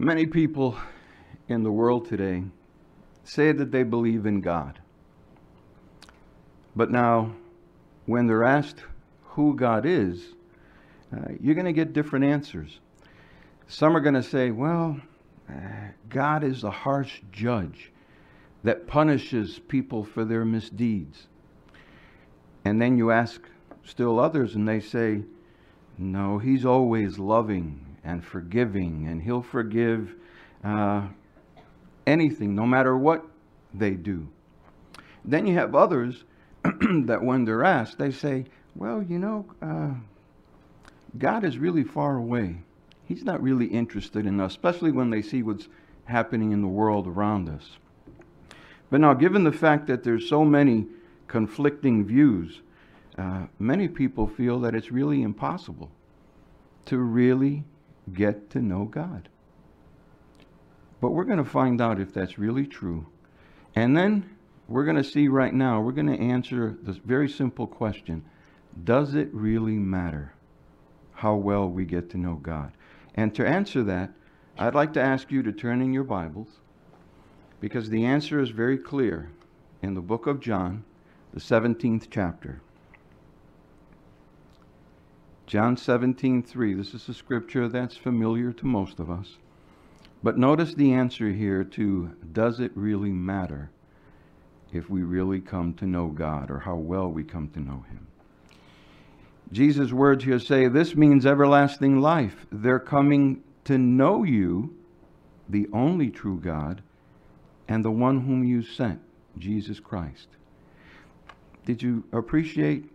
Many people in the world today say that they believe in God. But now, when they're asked who God is, uh, you're going to get different answers. Some are going to say, well, uh, God is a harsh judge that punishes people for their misdeeds. And then you ask still others, and they say, no, he's always loving and forgiving, and He'll forgive uh, anything, no matter what they do. Then you have others that, when they're asked, they say, Well, you know, uh, God is really far away. He's not really interested in us, especially when they see what's happening in the world around us. But now, given the fact that there's so many conflicting views, uh, many people feel that it's really impossible to really get to know God. But we're going to find out if that's really true. And then we're going to see right now, we're going to answer this very simple question Does it really matter how well we get to know God? And to answer that, I'd like to ask you to turn in your Bibles because the answer is very clear in the book of John, the 17th chapter. John 17, 3. This is a scripture that's familiar to most of us. But notice the answer here to does it really matter if we really come to know God or how well we come to know Him? Jesus' words here say this means everlasting life. They're coming to know you, the only true God, and the one whom you sent, Jesus Christ. Did you appreciate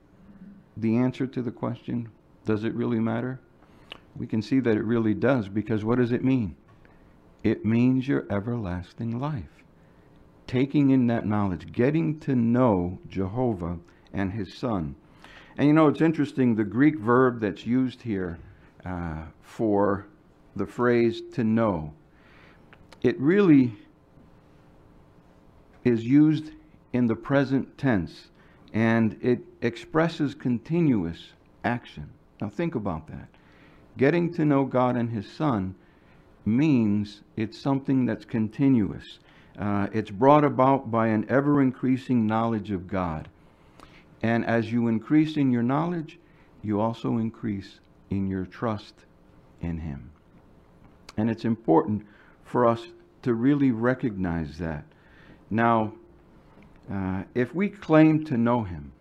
the answer to the question? Does it really matter? We can see that it really does because what does it mean? It means your everlasting life. Taking in that knowledge, getting to know Jehovah and his son. And you know, it's interesting, the Greek verb that's used here uh, for the phrase to know, it really is used in the present tense and it expresses continuous action. Now think about that. Getting to know God and His Son means it's something that's continuous. Uh, it's brought about by an ever increasing knowledge of God. And as you increase in your knowledge, you also increase in your trust in Him. And it's important for us to really recognize that. Now, uh, if we claim to know Him,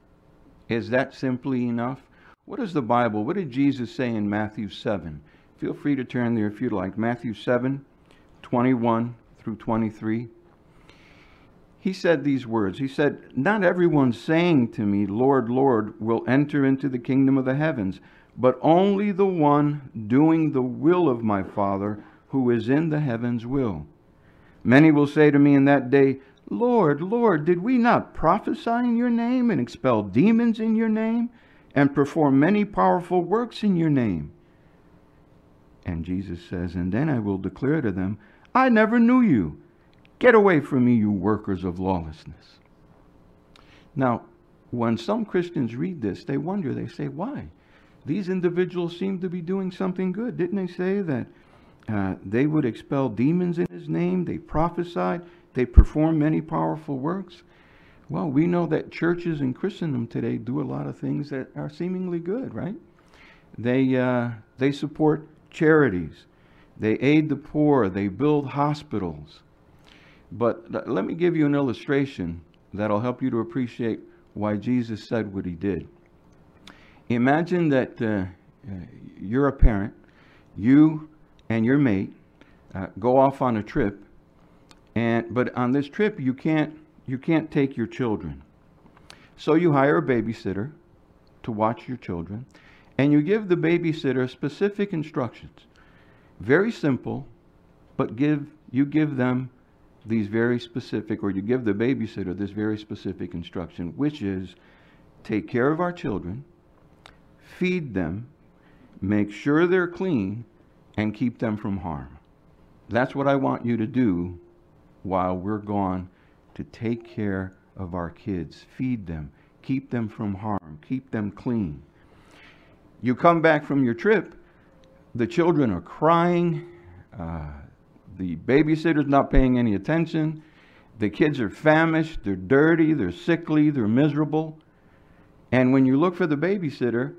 is that simply enough? What is the Bible? What did Jesus say in Matthew 7? Feel free to turn there if you'd like. Matthew 7, 21 through 23. He said these words. He said, Not everyone saying to me, Lord, Lord, will enter into the kingdom of the heavens, but only the one doing the will of my Father who is in the heavens will. Many will say to me in that day, Lord, Lord, did we not prophesy in your name and expel demons in your name? And perform many powerful works in your name. And Jesus says, And then I will declare to them, I never knew you. Get away from me, you workers of lawlessness. Now, when some Christians read this, they wonder, they say, why? These individuals seem to be doing something good. Didn't they say that uh, they would expel demons in his name? They prophesied. They performed many powerful works. Well, we know that churches in Christendom today do a lot of things that are seemingly good, right? They, uh, they support charities, they aid the poor, they build hospitals. But let me give you an illustration that'll help you to appreciate why Jesus said what he did. Imagine that uh, you're a parent, you and your mate uh, go off on a trip, and but on this trip you can't you can't take your children. So you hire a babysitter to watch your children, and you give the babysitter specific instructions. Very simple, but give you give them these very specific, or you give the babysitter this very specific instruction, which is take care of our children, feed them, make sure they're clean, and keep them from harm. That's what I want you to do while we're gone to take care of our kids, feed them, keep them from harm, keep them clean. You come back from your trip, the children are crying, uh, the babysitter's not paying any attention. The kids are famished, they're dirty, they're sickly, they're miserable. And when you look for the babysitter,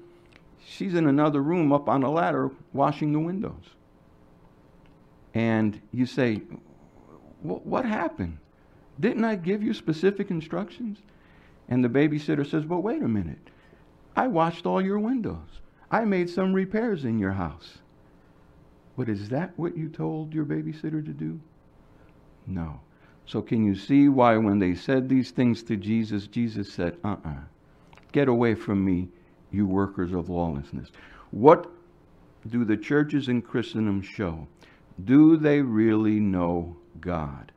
she's in another room up on a ladder washing the windows. And you say, What happened? Didn't I give you specific instructions? And the babysitter says, Well, wait a minute. I washed all your windows. I made some repairs in your house. But is that what you told your babysitter to do? No. So, can you see why, when they said these things to Jesus, Jesus said, Uh uh-uh. uh Get away from me, you workers of lawlessness. What do the churches in Christendom show? Do they really know God?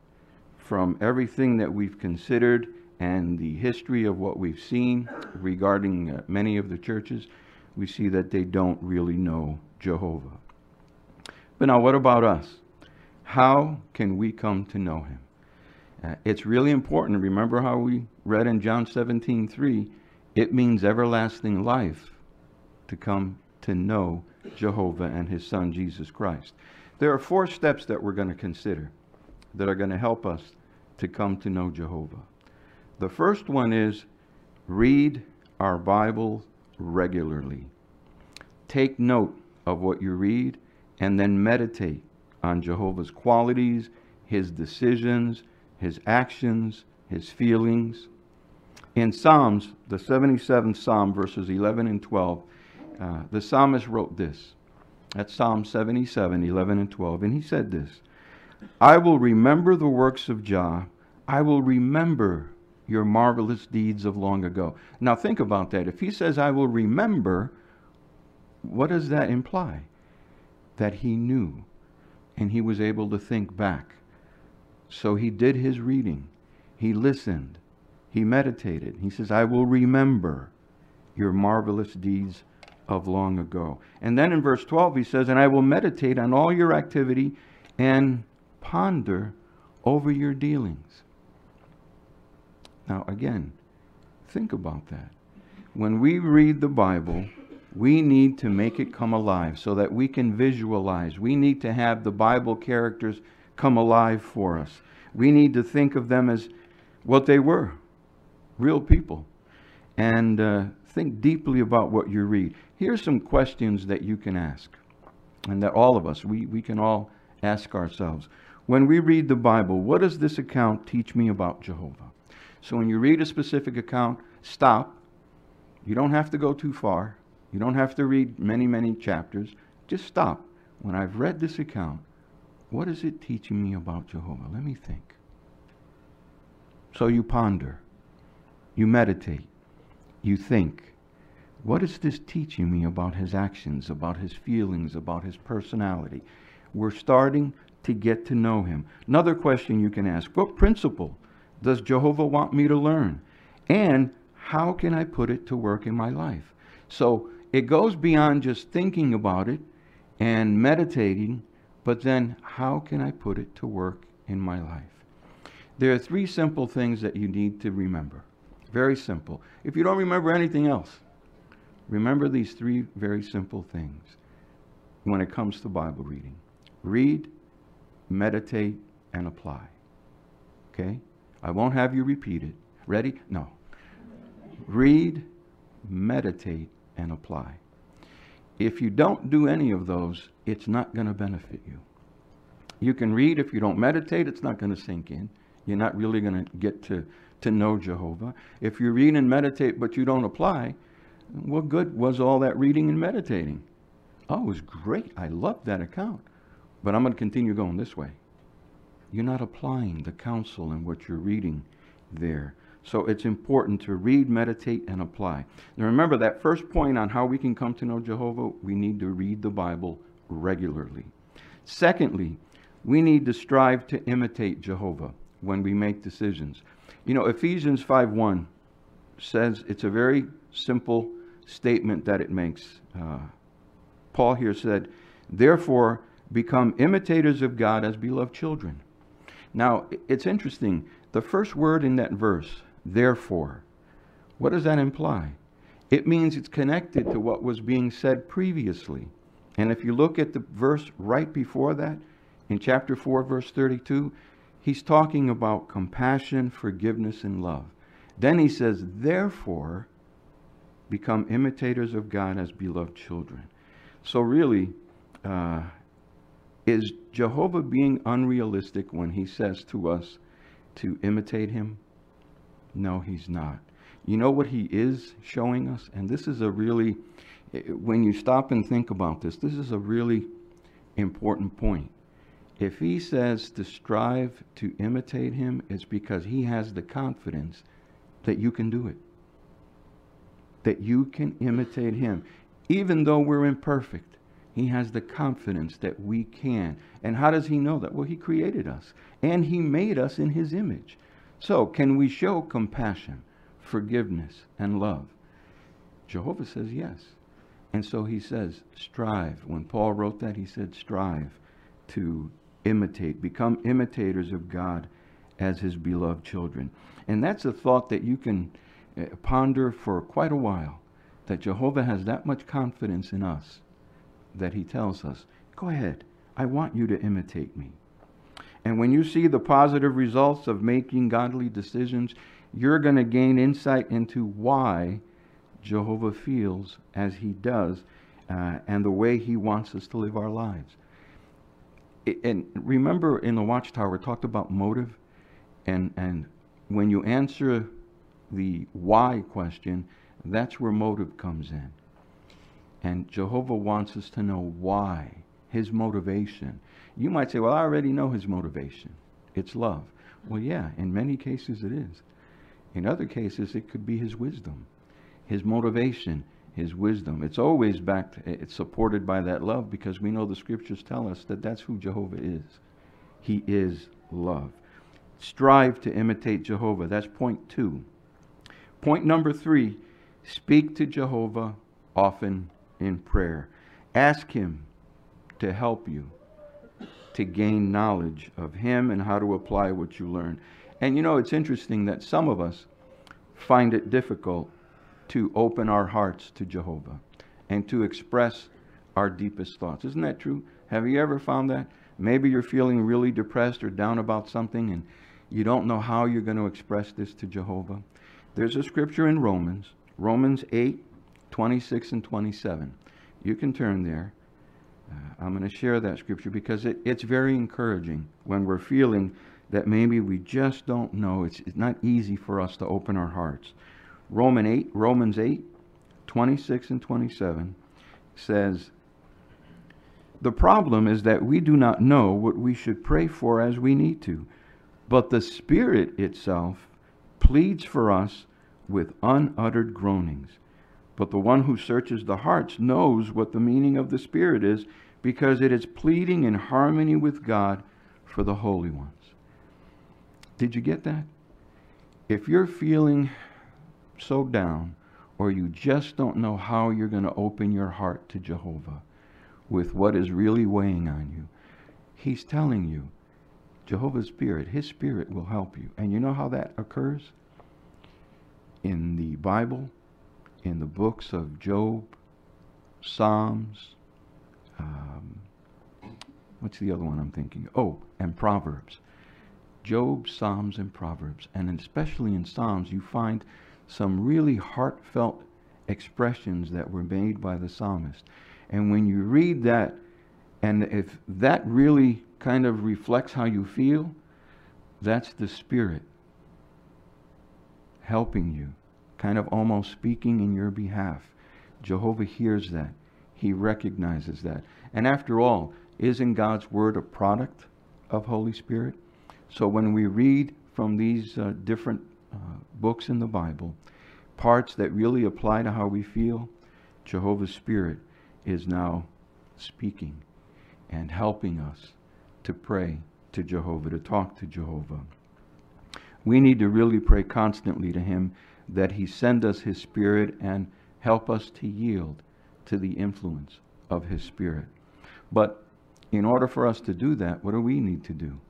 From everything that we've considered and the history of what we've seen regarding uh, many of the churches, we see that they don't really know Jehovah. But now, what about us? How can we come to know him? Uh, it's really important. Remember how we read in John 17 3 it means everlasting life to come to know Jehovah and his son Jesus Christ. There are four steps that we're going to consider that are going to help us to come to know Jehovah. The first one is read our Bible regularly. Take note of what you read and then meditate on Jehovah's qualities, his decisions, his actions, his feelings. In Psalms, the 77th Psalm, verses 11 and 12, uh, the psalmist wrote this. That's Psalm 77, 11 and 12. And he said this I will remember the works of Jah. I will remember your marvelous deeds of long ago. Now think about that. If he says, I will remember, what does that imply? That he knew and he was able to think back. So he did his reading, he listened, he meditated. He says, I will remember your marvelous deeds of long ago. And then in verse 12, he says, And I will meditate on all your activity and ponder over your dealings. Now, again, think about that. When we read the Bible, we need to make it come alive so that we can visualize. We need to have the Bible characters come alive for us. We need to think of them as what they were real people, and uh, think deeply about what you read. Here's some questions that you can ask, and that all of us, we, we can all ask ourselves. When we read the Bible, what does this account teach me about Jehovah? So when you read a specific account, stop. You don't have to go too far. You don't have to read many, many chapters. Just stop. When I've read this account, what is it teaching me about Jehovah? Let me think. So you ponder. You meditate. You think. What is this teaching me about his actions, about his feelings, about his personality? We're starting to get to know him. Another question you can ask What principle does Jehovah want me to learn? And how can I put it to work in my life? So it goes beyond just thinking about it and meditating, but then how can I put it to work in my life? There are three simple things that you need to remember. Very simple. If you don't remember anything else, remember these three very simple things when it comes to Bible reading read, meditate, and apply. Okay? I won't have you repeat it. Ready? No. Read, meditate, and apply. If you don't do any of those, it's not going to benefit you. You can read, if you don't meditate, it's not going to sink in. You're not really going to get to to know Jehovah. If you read and meditate but you don't apply, what good was all that reading and meditating? Oh, it was great. I loved that account. But I'm going to continue going this way. You're not applying the counsel and what you're reading there. So it's important to read, meditate, and apply. Now remember that first point on how we can come to know Jehovah, we need to read the Bible regularly. Secondly, we need to strive to imitate Jehovah when we make decisions. You know, Ephesians 5.1 says it's a very simple statement that it makes. Uh, Paul here said, Therefore, become imitators of God as beloved children. Now, it's interesting. The first word in that verse, therefore, what does that imply? It means it's connected to what was being said previously. And if you look at the verse right before that, in chapter 4, verse 32, he's talking about compassion, forgiveness, and love. Then he says, Therefore, become imitators of God as beloved children. So, really, uh, is Jehovah being unrealistic when he says to us to imitate him? No, he's not. You know what he is showing us? And this is a really, when you stop and think about this, this is a really important point. If he says to strive to imitate him, it's because he has the confidence that you can do it. That you can imitate him. Even though we're imperfect, he has the confidence that we can. And how does he know that? Well, he created us and he made us in his image. So, can we show compassion, forgiveness, and love? Jehovah says yes. And so he says, strive. When Paul wrote that, he said, strive to imitate, become imitators of God as his beloved children. And that's a thought that you can uh, ponder for quite a while that Jehovah has that much confidence in us that he tells us, go ahead, I want you to imitate me. And when you see the positive results of making godly decisions, you're going to gain insight into why Jehovah feels as he does uh, and the way he wants us to live our lives. and remember in the Watchtower, we talked about motive. And, and when you answer the why question, that's where motive comes in. And Jehovah wants us to know why, his motivation. You might say, well, I already know his motivation. It's love. Well, yeah, in many cases it is. In other cases, it could be his wisdom his motivation, his wisdom. It's always backed, it's supported by that love because we know the scriptures tell us that that's who Jehovah is. He is love. Strive to imitate Jehovah. That's point two. Point number three speak to Jehovah often in prayer. Ask Him to help you to gain knowledge of Him and how to apply what you learn. And you know, it's interesting that some of us find it difficult to open our hearts to Jehovah and to express our deepest thoughts. Isn't that true? Have you ever found that? Maybe you're feeling really depressed or down about something and you don't know how you're going to express this to Jehovah. There's a scripture in Romans, Romans 8, 26 and 27. You can turn there. Uh, I'm going to share that scripture because it, it's very encouraging when we're feeling that maybe we just don't know. It's, it's not easy for us to open our hearts. Roman 8, Romans 8, 26 and 27 says, The problem is that we do not know what we should pray for as we need to, but the Spirit itself pleads for us with unuttered groanings. But the one who searches the hearts knows what the meaning of the Spirit is, because it is pleading in harmony with God for the holy ones. Did you get that? If you're feeling so down or you just don't know how you're going to open your heart to Jehovah with what is really weighing on you, He's telling you, Jehovah's Spirit, His Spirit will help you. And you know how that occurs? In the Bible, in the books of Job, Psalms, um, what's the other one I'm thinking? Oh, and Proverbs. Job, Psalms, and Proverbs. And especially in Psalms, you find some really heartfelt expressions that were made by the psalmist. And when you read that, and if that really kind of reflects how you feel, that's the Spirit helping you, kind of almost speaking in your behalf. Jehovah hears that. He recognizes that. And after all, isn't God's Word a product of Holy Spirit? So when we read from these uh, different uh, books in the Bible, parts that really apply to how we feel, Jehovah's Spirit is now speaking and helping us to pray to Jehovah, to talk to Jehovah. We need to really pray constantly to Him that He send us His Spirit and help us to yield to the influence of His Spirit. But in order for us to do that, what do we need to do?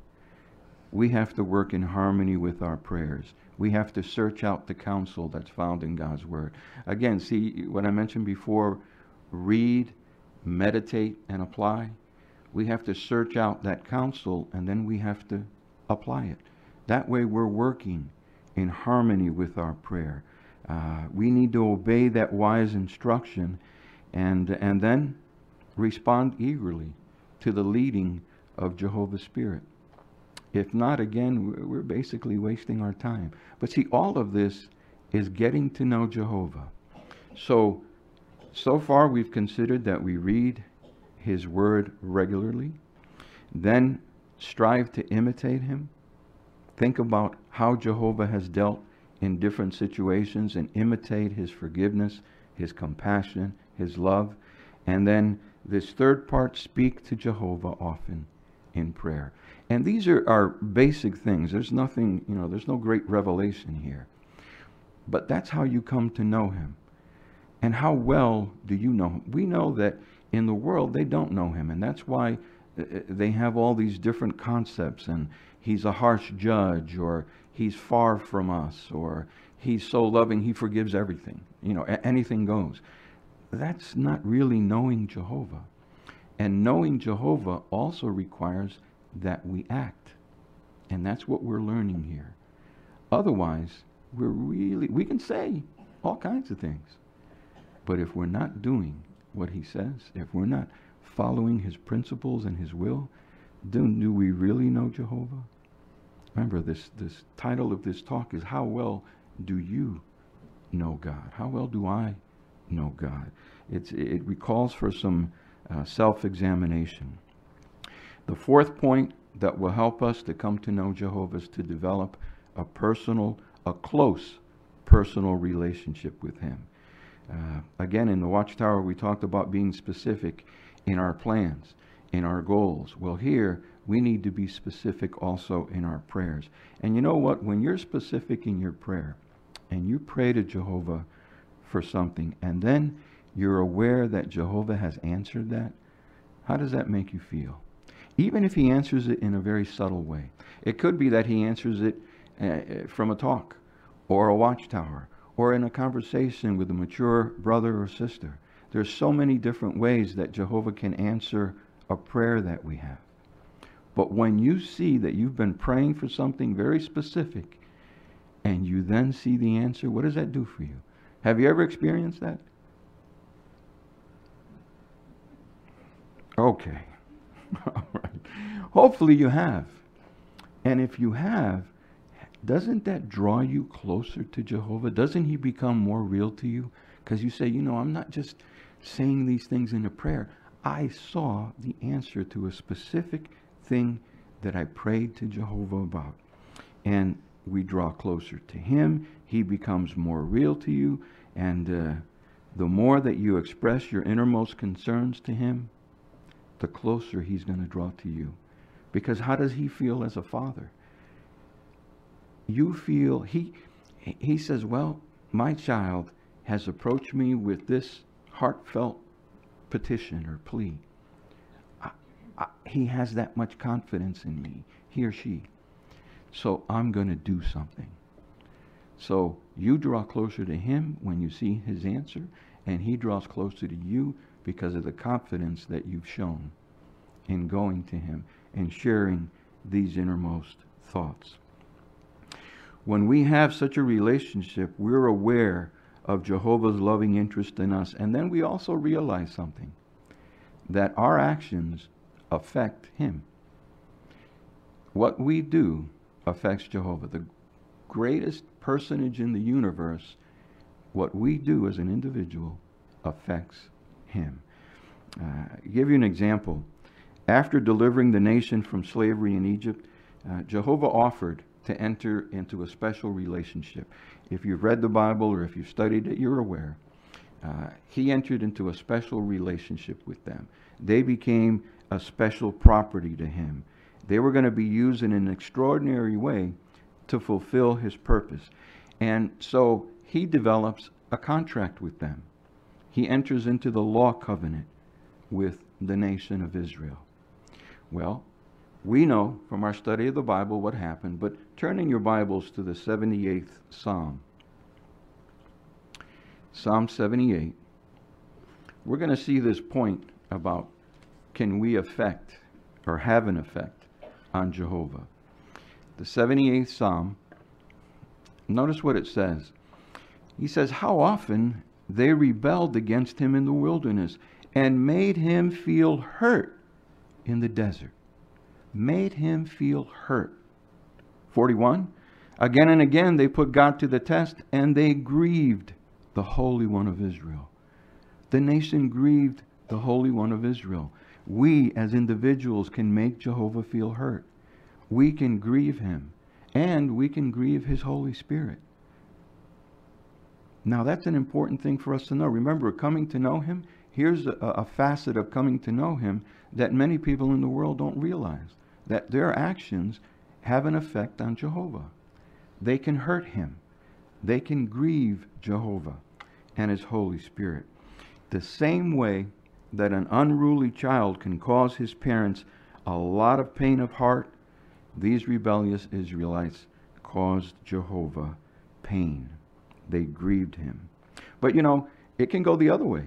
We have to work in harmony with our prayers. We have to search out the counsel that's found in God's Word. Again, see what I mentioned before read, meditate, and apply. We have to search out that counsel and then we have to apply it. That way we're working in harmony with our prayer. Uh, we need to obey that wise instruction and, and then respond eagerly to the leading of Jehovah's Spirit. If not, again, we're basically wasting our time. But see, all of this is getting to know Jehovah. So, so far we've considered that we read his word regularly, then strive to imitate him. Think about how Jehovah has dealt in different situations and imitate his forgiveness, his compassion, his love. And then this third part, speak to Jehovah often in prayer. And these are, are basic things. There's nothing, you know, there's no great revelation here. But that's how you come to know him. And how well do you know him? We know that in the world they don't know him. And that's why uh, uh, they have all these different concepts. And he's a harsh judge, or he's far from us, or he's so loving he forgives everything. You know, anything goes. That's not really knowing Jehovah. And knowing Jehovah also requires that we act. And that's what we're learning here. Otherwise, we're really, we can say all kinds of things. But if we're not doing what he says, if we're not following his principles and his will, then do we really know Jehovah? Remember, this, this title of this talk is How Well Do You Know God? How well do I know God? It's, it recalls for some uh, self-examination. The fourth point that will help us to come to know Jehovah is to develop a personal, a close personal relationship with him. Uh, again, in the Watchtower, we talked about being specific in our plans, in our goals. Well, here, we need to be specific also in our prayers. And you know what? When you're specific in your prayer and you pray to Jehovah for something, and then you're aware that Jehovah has answered that, how does that make you feel? Even if he answers it in a very subtle way. It could be that he answers it uh, from a talk or a watchtower or in a conversation with a mature brother or sister. There's so many different ways that Jehovah can answer a prayer that we have. But when you see that you've been praying for something very specific and you then see the answer, what does that do for you? Have you ever experienced that? Okay. All right. Hopefully you have. And if you have, doesn't that draw you closer to Jehovah? Doesn't he become more real to you? Because you say, you know, I'm not just saying these things in a prayer. I saw the answer to a specific thing that I prayed to Jehovah about. And we draw closer to him. He becomes more real to you. And uh, the more that you express your innermost concerns to him, the closer he's going to draw to you. Because how does he feel as a father? You feel, he, he says, well, my child has approached me with this heartfelt petition or plea. I, I, he has that much confidence in me, he or she. So I'm going to do something. So you draw closer to him when you see his answer, and he draws closer to you because of the confidence that you've shown in going to him and sharing these innermost thoughts. When we have such a relationship, we're aware of Jehovah's loving interest in us. And then we also realize something that our actions affect him. What we do affects Jehovah. The greatest personage in the universe, what we do as an individual affects him. Uh, give you an example. After delivering the nation from slavery in Egypt, uh, Jehovah offered to enter into a special relationship. If you've read the Bible or if you've studied it, you're aware. Uh, he entered into a special relationship with them. They became a special property to him. They were going to be used in an extraordinary way to fulfill his purpose. And so he develops a contract with them he enters into the law covenant with the nation of Israel. Well, we know from our study of the Bible what happened, but turn in your Bibles to the 78th Psalm. Psalm 78. We're going to see this point about can we affect or have an effect on Jehovah. The 78th Psalm, notice what it says. He says, How often they rebelled against him in the wilderness and made him feel hurt in the desert. Made him feel hurt. 41. Again and again they put God to the test and they grieved the Holy One of Israel. The nation grieved the Holy One of Israel. We as individuals can make Jehovah feel hurt. We can grieve him and we can grieve his Holy Spirit. Now, that's an important thing for us to know. Remember, coming to know him, here's a, a, facet of coming to know him that many people in the world don't realize that their actions have an effect on Jehovah. They can hurt him, they can grieve Jehovah and his Holy Spirit. The same way that an unruly child can cause his parents a lot of pain of heart, these rebellious Israelites caused Jehovah pain. They grieved him. But you know, it can go the other way.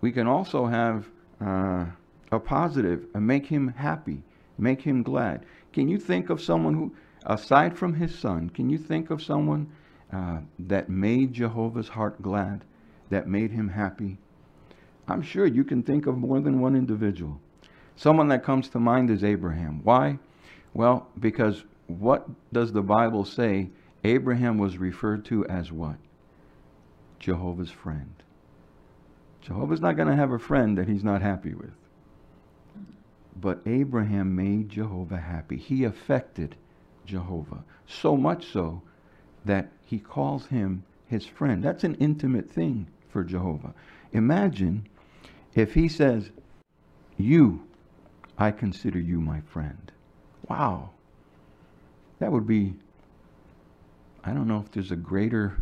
We can also have uh, a positive and make him happy, make him glad. Can you think of someone who, aside from his son, can you think of someone uh, that made Jehovah's heart glad, that made him happy? I'm sure you can think of more than one individual. Someone that comes to mind is Abraham. Why? Well, because what does the Bible say Abraham was referred to as what? Jehovah's friend. Jehovah's not going to have a friend that he's not happy with. But Abraham made Jehovah happy. He affected Jehovah. So much so that he calls him his friend. That's an intimate thing for Jehovah. Imagine if he says, You, I consider you my friend. Wow. That would be I don't know if there's a greater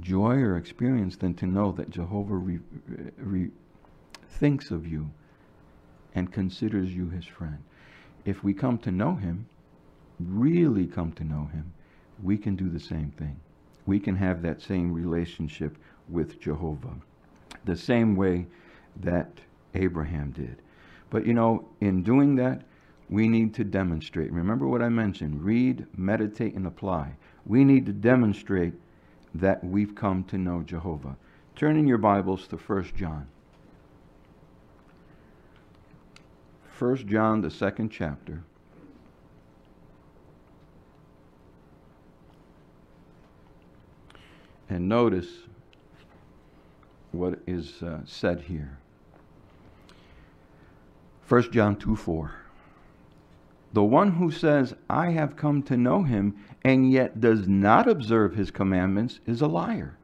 joy or experience than to know that Jehovah re, re, thinks of you and considers you his friend. If we come to know him, really come to know him, we can do the same thing. We can have that same relationship with Jehovah, the same way that Abraham did. But you know, in doing that, we need to demonstrate. Remember what I mentioned read, meditate, and apply we need to demonstrate that we've come to know Jehovah. Turn in your Bibles to 1 John. 1 John, the second chapter. And notice what is uh, said here. 1 John 2 4. The one who says, I have come to know him, and yet does not observe his commandments is a liar.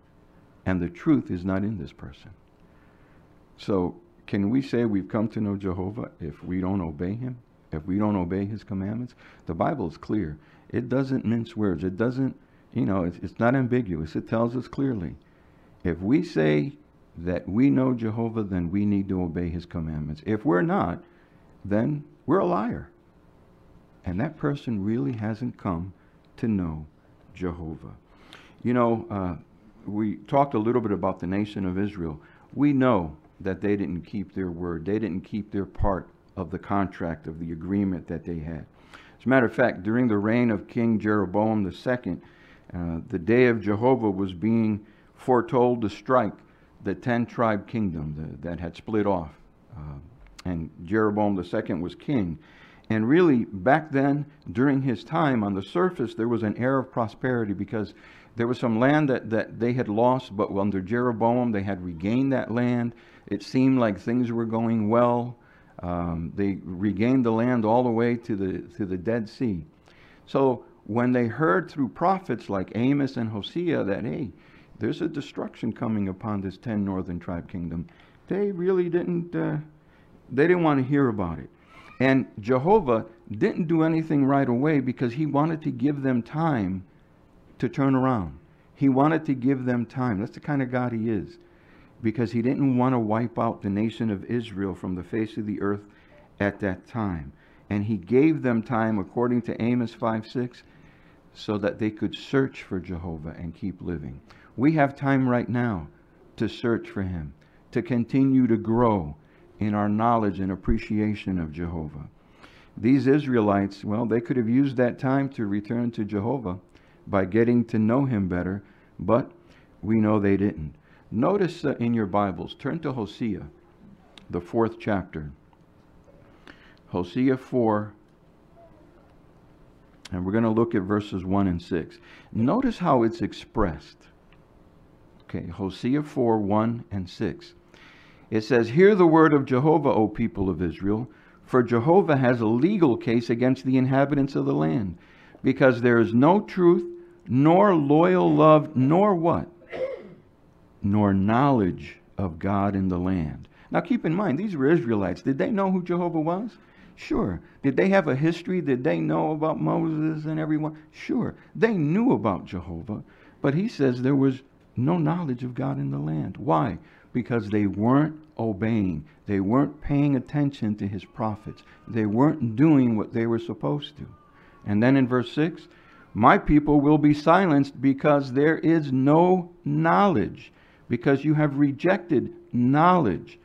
And the truth is not in this person. So, can we say we've come to know Jehovah if we don't obey him? If we don't obey his commandments? The Bible is clear. It doesn't mince words. It doesn't, you know, it's, it's not ambiguous. It tells us clearly. If we say that we know Jehovah, then we need to obey his commandments. If we're not, then we're a liar. And that person really hasn't come to know Jehovah. You know, uh, we talked a little bit about the nation of Israel. We know that they didn't keep their word, they didn't keep their part of the contract, of the agreement that they had. As a matter of fact, during the reign of King Jeroboam II, uh, the day of Jehovah was being foretold to strike the 10 tribe kingdom that, that had split off. Uh, and Jeroboam II was king. And really, back then, during his time, on the surface, there was an air of prosperity because there was some land that, that they had lost, but under Jeroboam, they had regained that land. It seemed like things were going well. Um, they regained the land all the way to the, to the Dead Sea. So when they heard through prophets like Amos and Hosea that, hey, there's a destruction coming upon this 10 northern tribe kingdom, they really didn't, uh, they didn't want to hear about it. And Jehovah didn't do anything right away because he wanted to give them time to turn around. He wanted to give them time. That's the kind of God he is. Because he didn't want to wipe out the nation of Israel from the face of the earth at that time. And he gave them time, according to Amos 5 6, so that they could search for Jehovah and keep living. We have time right now to search for him, to continue to grow, in our knowledge and appreciation of Jehovah. these Israelites, well, they could have used that time to return to Jehovah by getting to know him better, but we know they didn't. Notice uh, in your Bibles, turn to Hosea, the fourth chapter. Hosea 4, and we're going to look at verses 1 and 6. Notice how it's expressed. Okay, Hosea 4, 1 and 6. It says, Hear the word of Jehovah, O people of Israel, for Jehovah has a legal case against the inhabitants of the land, because there is no truth, nor loyal love, nor what? Nor knowledge of God in the land. Now keep in mind, these were Israelites. Did they know who Jehovah was? Sure. Did they have a history? Did they know about Moses and everyone? Sure. They knew about Jehovah, but he says there was no knowledge of God in the land. Why? Because they weren't obeying. They weren't paying attention to his prophets. They weren't doing what they were supposed to. And then in verse 6, my people will be silenced because there is no knowledge, because you have rejected knowledge.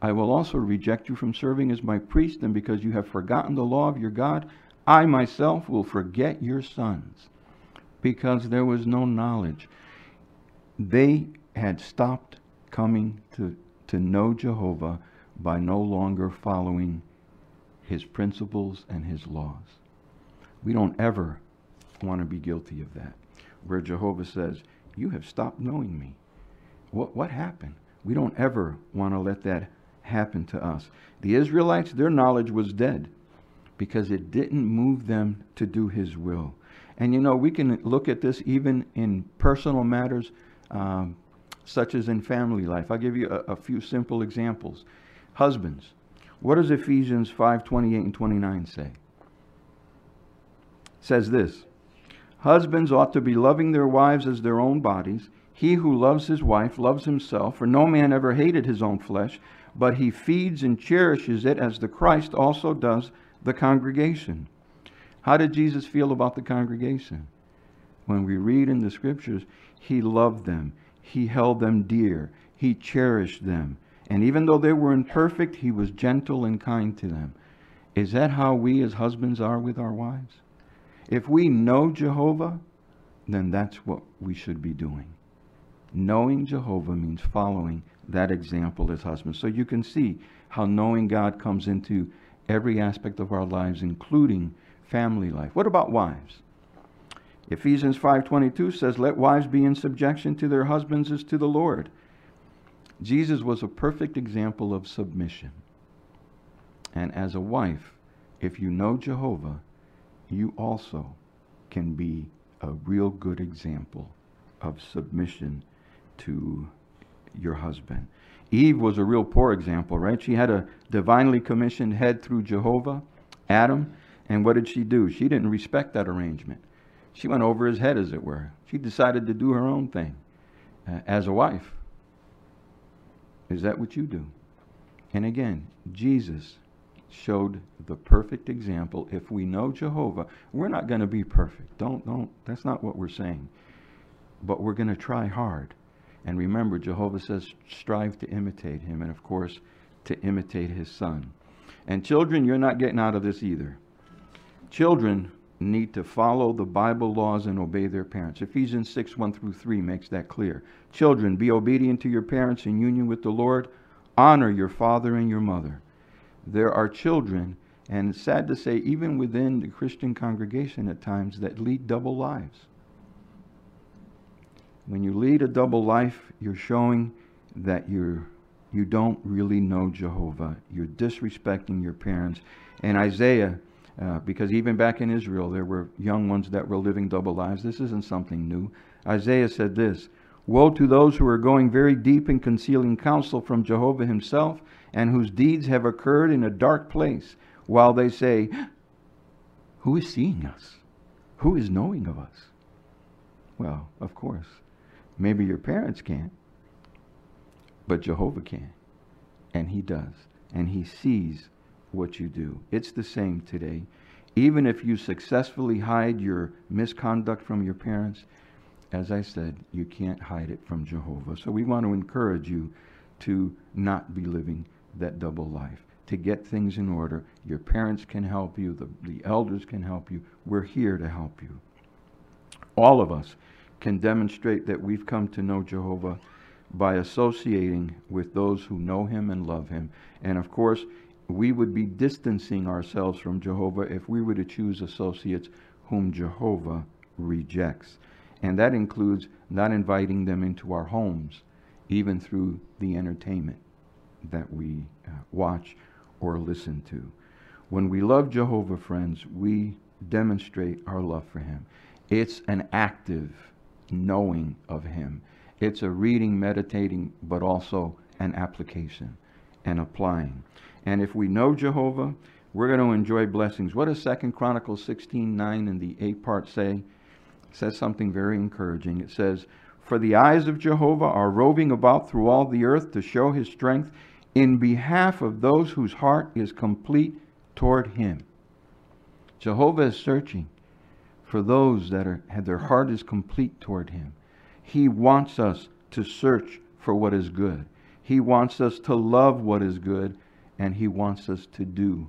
I will also reject you from serving as my priest, and because you have forgotten the law of your God, I myself will forget your sons, because there was no knowledge. They had stopped coming to, to know Jehovah by no longer following his principles and his laws. We don't ever want to be guilty of that, where Jehovah says, You have stopped knowing me. What, what happened? We don't ever want to let that happen to us. The Israelites, their knowledge was dead because it didn't move them to do his will. And you know, we can look at this even in personal matters, um, such as in family life. I'll give you a, a few simple examples. Husbands, what does Ephesians 5 28 and 29 say? It says this Husbands ought to be loving their wives as their own bodies. He who loves his wife loves himself, for no man ever hated his own flesh, but he feeds and cherishes it as the Christ also does the congregation. How did Jesus feel about the congregation? When we read in the scriptures, he loved them, he held them dear, he cherished them. And even though they were imperfect, he was gentle and kind to them. Is that how we as husbands are with our wives? If we know Jehovah, then that's what we should be doing. Knowing Jehovah means following that example as husbands. So you can see how knowing God comes into every aspect of our lives, including family life. What about wives? Ephesians 5:22 says, "Let wives be in subjection to their husbands as to the Lord." Jesus was a perfect example of submission. And as a wife, if you know Jehovah, you also can be a real good example of submission to your husband. Eve was a real poor example, right? She had a divinely commissioned head through Jehovah, Adam, and what did she do? She didn't respect that arrangement. She went over his head, as it were. She decided to do her own thing uh, as a wife. Is that what you do? And again, Jesus showed the perfect example. If we know Jehovah, we're not going to be perfect. Don't, don't, that's not what we're saying. But we're going to try hard. And remember, Jehovah says, strive to imitate him, and of course, to imitate his son. And children, you're not getting out of this either. Children need to follow the Bible laws and obey their parents. Ephesians 6 1 through 3 makes that clear. Children, be obedient to your parents in union with the Lord. Honor your father and your mother. There are children, and it's sad to say, even within the Christian congregation at times, that lead double lives. When you lead a double life, you're showing that you're you don't really know Jehovah. You're disrespecting your parents. And Isaiah, uh, because even back in Israel, there were young ones that were living double lives. This isn't something new. Isaiah said this Woe to those who are going very deep in concealing counsel from Jehovah himself, and whose deeds have occurred in a dark place, while they say, Who is seeing us? Who is knowing of us? Well, of course, Maybe your parents can't, but Jehovah can. And he does. And he sees what you do. It's the same today. Even if you successfully hide your misconduct from your parents, as I said, you can't hide it from Jehovah. So we want to encourage you to not be living that double life. to get things in order. Your parents can help you, the, the elders can help you. We're here to help you. All of us can demonstrate that we've come to know Jehovah by associating with those who know him and love him. And of course, we would be distancing ourselves from Jehovah if we were to choose associates whom Jehovah rejects. And that includes not inviting them into our homes, even through the entertainment that we uh, watch or listen to. When we love Jehovah, friends, we demonstrate our love for him. It's an active knowing of him. It's a reading, meditating, but also an application and applying. And if we know Jehovah, we're going to enjoy blessings. What does Second Chronicles 16, 9 in the eight part say? It says something very encouraging. It says, For the eyes of Jehovah are roving about through all the earth to show his strength in behalf of those whose heart is complete toward him. Jehovah is searching for those that are their heart is complete toward him. He wants us to search for what is good. He wants us to love what is good and he wants us to do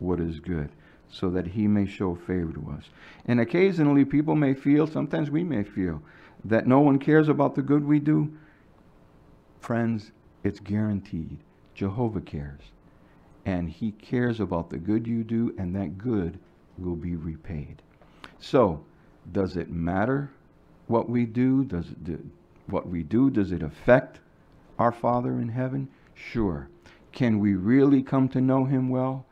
what is good so that he may show favor to us. And occasionally people may feel, sometimes we may feel, that no one cares about the good we do. Friends, it's guaranteed. Jehovah cares. And he cares about the good you do, and that good will be repaid. So, does it matter what we do? Does it do, what we do, does it affect our Father in heaven? Sure. Can we really come to know him well?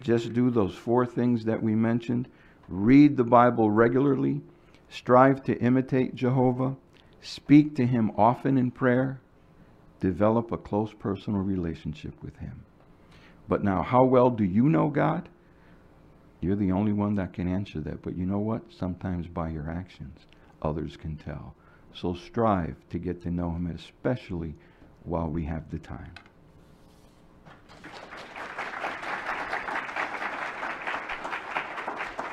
Just do those four things that we mentioned. Read the Bible regularly. Strive to imitate Jehovah. Speak to him often in prayer. Develop a close personal relationship with him. But now, how well do you know God? You're the only one that can answer that. But you know what? Sometimes by your actions, others can tell. So strive to get to know him, especially while we have the time.